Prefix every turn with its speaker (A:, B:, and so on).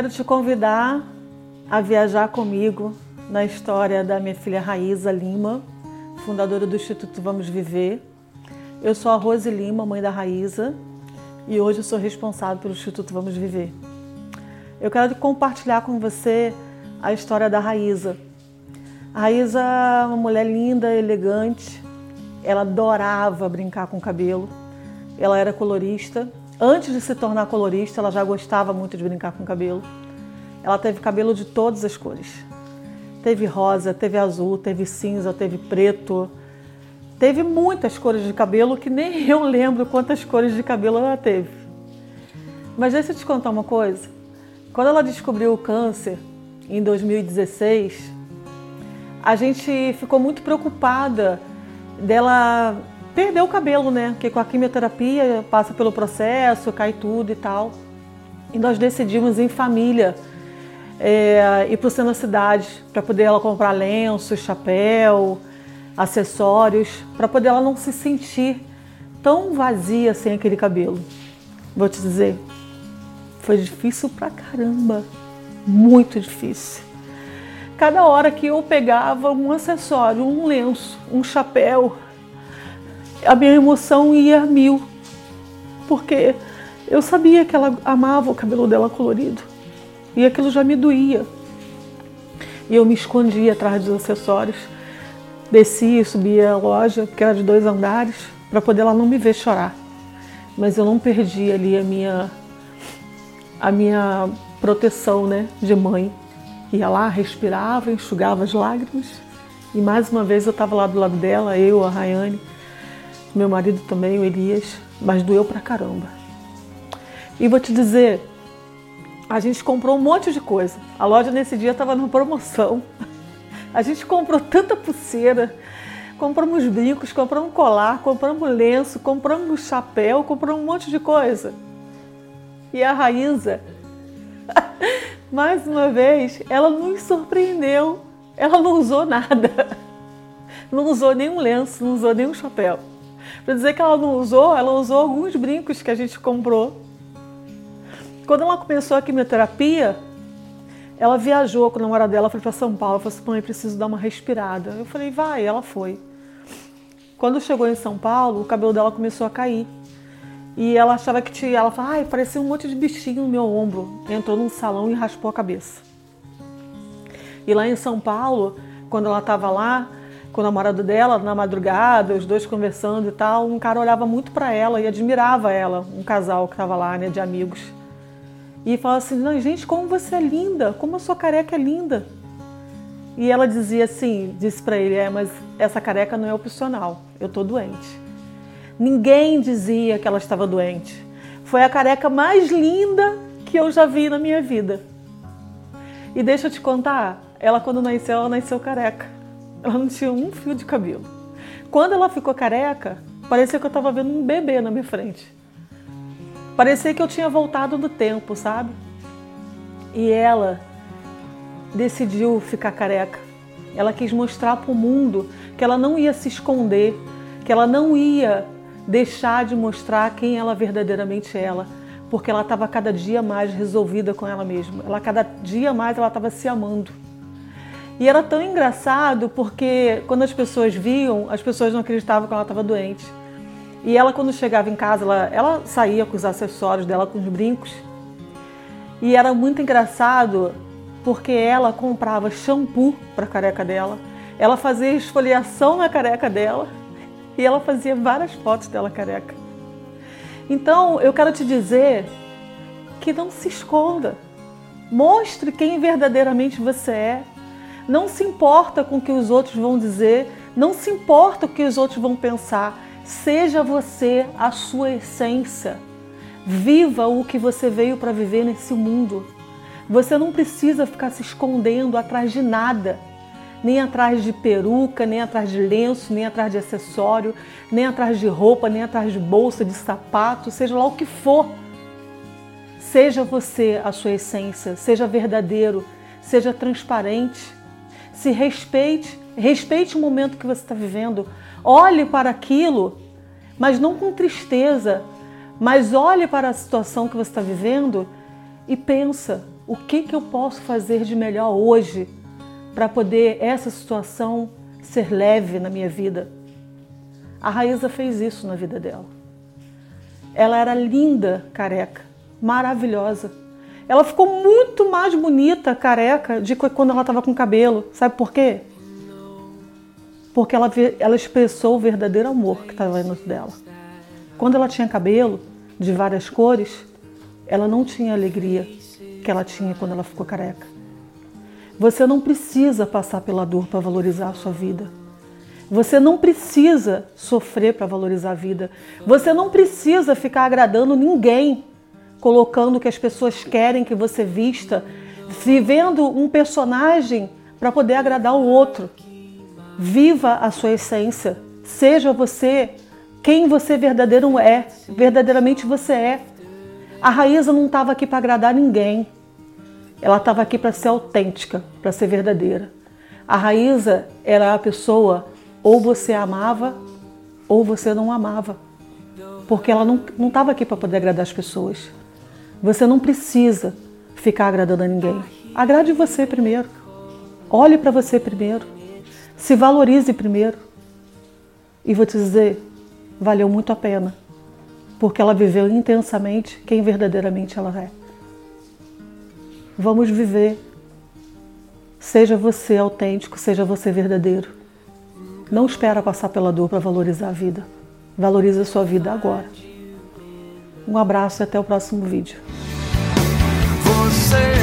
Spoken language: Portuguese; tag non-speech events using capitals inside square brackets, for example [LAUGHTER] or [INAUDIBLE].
A: quero te convidar a viajar comigo na história da minha filha Raíza Lima, fundadora do Instituto Vamos Viver. Eu sou a Rose Lima, mãe da Raíza, e hoje eu sou responsável pelo Instituto Vamos Viver. Eu quero compartilhar com você a história da Raíza. A Raíza é uma mulher linda, elegante, ela adorava brincar com o cabelo, ela era colorista. Antes de se tornar colorista, ela já gostava muito de brincar com o cabelo. Ela teve cabelo de todas as cores. Teve rosa, teve azul, teve cinza, teve preto. Teve muitas cores de cabelo que nem [LAUGHS] eu lembro quantas cores de cabelo ela teve. Mas deixa eu te contar uma coisa. Quando ela descobriu o câncer em 2016, a gente ficou muito preocupada dela perder o cabelo, né? Porque com a quimioterapia passa pelo processo, cai tudo e tal. E nós decidimos em família é, ir para o centro da cidade para poder ela comprar lenço, chapéu, acessórios, para poder ela não se sentir tão vazia sem aquele cabelo. Vou te dizer, foi difícil pra caramba, muito difícil. Cada hora que eu pegava um acessório, um lenço, um chapéu, a minha emoção ia a mil, porque eu sabia que ela amava o cabelo dela colorido e aquilo já me doía. E eu me escondia atrás dos acessórios, descia e subia a loja, que era de dois andares, para poder ela não me ver chorar. Mas eu não perdi ali a minha a minha proteção, né, de mãe ia lá, respirava, enxugava as lágrimas. E mais uma vez eu estava lá do lado dela, eu, a Rayane, meu marido também, o Elias, mas doeu pra caramba. E vou te dizer, a gente comprou um monte de coisa. A loja nesse dia estava numa promoção. [LAUGHS] A gente comprou tanta pulseira, compramos brincos, compramos colar, compramos lenço, compramos chapéu, compramos um monte de coisa. E a Raíza [LAUGHS] mais uma vez, ela nos surpreendeu. Ela não usou nada. [LAUGHS] Não usou nenhum lenço, não usou nenhum chapéu. Para dizer que ela não usou, ela usou alguns brincos que a gente comprou. Quando ela começou a quimioterapia, ela viajou com o namorado dela, foi para São Paulo, falou assim, mãe, preciso dar uma respirada. Eu falei, vai, ela foi. Quando chegou em São Paulo, o cabelo dela começou a cair. E ela achava que tinha. Ela falava, ai, parecia um monte de bichinho no meu ombro. Entrou num salão e raspou a cabeça. E lá em São Paulo, quando ela estava lá, com o namorado dela, na madrugada, os dois conversando e tal, um cara olhava muito para ela e admirava ela, um casal que estava lá, né, de amigos. E falava assim: não, gente, como você é linda, como a sua careca é linda. E ela dizia assim, disse para ele: é, mas essa careca não é opcional, eu tô doente. Ninguém dizia que ela estava doente. Foi a careca mais linda que eu já vi na minha vida. E deixa eu te contar, ela quando nasceu, ela nasceu careca. Ela não tinha um fio de cabelo. Quando ela ficou careca, parecia que eu estava vendo um bebê na minha frente. Parecia que eu tinha voltado no tempo, sabe? E ela decidiu ficar careca. Ela quis mostrar para o mundo que ela não ia se esconder, que ela não ia deixar de mostrar quem ela verdadeiramente é ela, porque ela estava cada dia mais resolvida com ela mesma. Ela cada dia mais ela estava se amando. E era tão engraçado porque quando as pessoas viam, as pessoas não acreditavam que ela estava doente. E ela quando chegava em casa, ela, ela saía com os acessórios dela, com os brincos. E era muito engraçado porque ela comprava shampoo para a careca dela, ela fazia esfoliação na careca dela e ela fazia várias fotos dela careca. Então, eu quero te dizer que não se esconda. Mostre quem verdadeiramente você é. Não se importa com o que os outros vão dizer, não se importa o que os outros vão pensar. Seja você a sua essência. Viva o que você veio para viver nesse mundo. Você não precisa ficar se escondendo atrás de nada nem atrás de peruca, nem atrás de lenço, nem atrás de acessório, nem atrás de roupa, nem atrás de bolsa, de sapato, seja lá o que for. Seja você a sua essência, seja verdadeiro, seja transparente, se respeite, respeite o momento que você está vivendo, olhe para aquilo, mas não com tristeza, mas olhe para a situação que você está vivendo e pensa O que, que eu posso fazer de melhor hoje para poder essa situação ser leve na minha vida? A Raíza fez isso na vida dela. Ela era linda, careca, maravilhosa. Ela ficou muito mais bonita, careca, de quando ela estava com cabelo. Sabe por quê? Porque ela, ela expressou o verdadeiro amor que estava dentro dela. Quando ela tinha cabelo de várias cores, ela não tinha a alegria que ela tinha quando ela ficou careca. Você não precisa passar pela dor para valorizar a sua vida. Você não precisa sofrer para valorizar a vida. Você não precisa ficar agradando ninguém, colocando o que as pessoas querem que você vista, vivendo um personagem para poder agradar o outro. Viva a sua essência. Seja você quem você verdadeiro é, verdadeiramente você é. A Raíza não estava aqui para agradar ninguém. Ela estava aqui para ser autêntica, para ser verdadeira. A Raíza era a pessoa ou você amava ou você não amava. Porque ela não estava aqui para poder agradar as pessoas. Você não precisa ficar agradando a ninguém. Agrade você primeiro. Olhe para você primeiro. Se valorize primeiro. E vou te dizer, valeu muito a pena. Porque ela viveu intensamente quem verdadeiramente ela é. Vamos viver. Seja você autêntico, seja você verdadeiro. Não espera passar pela dor para valorizar a vida. Valorize a sua vida agora. Um abraço e até o próximo vídeo. Você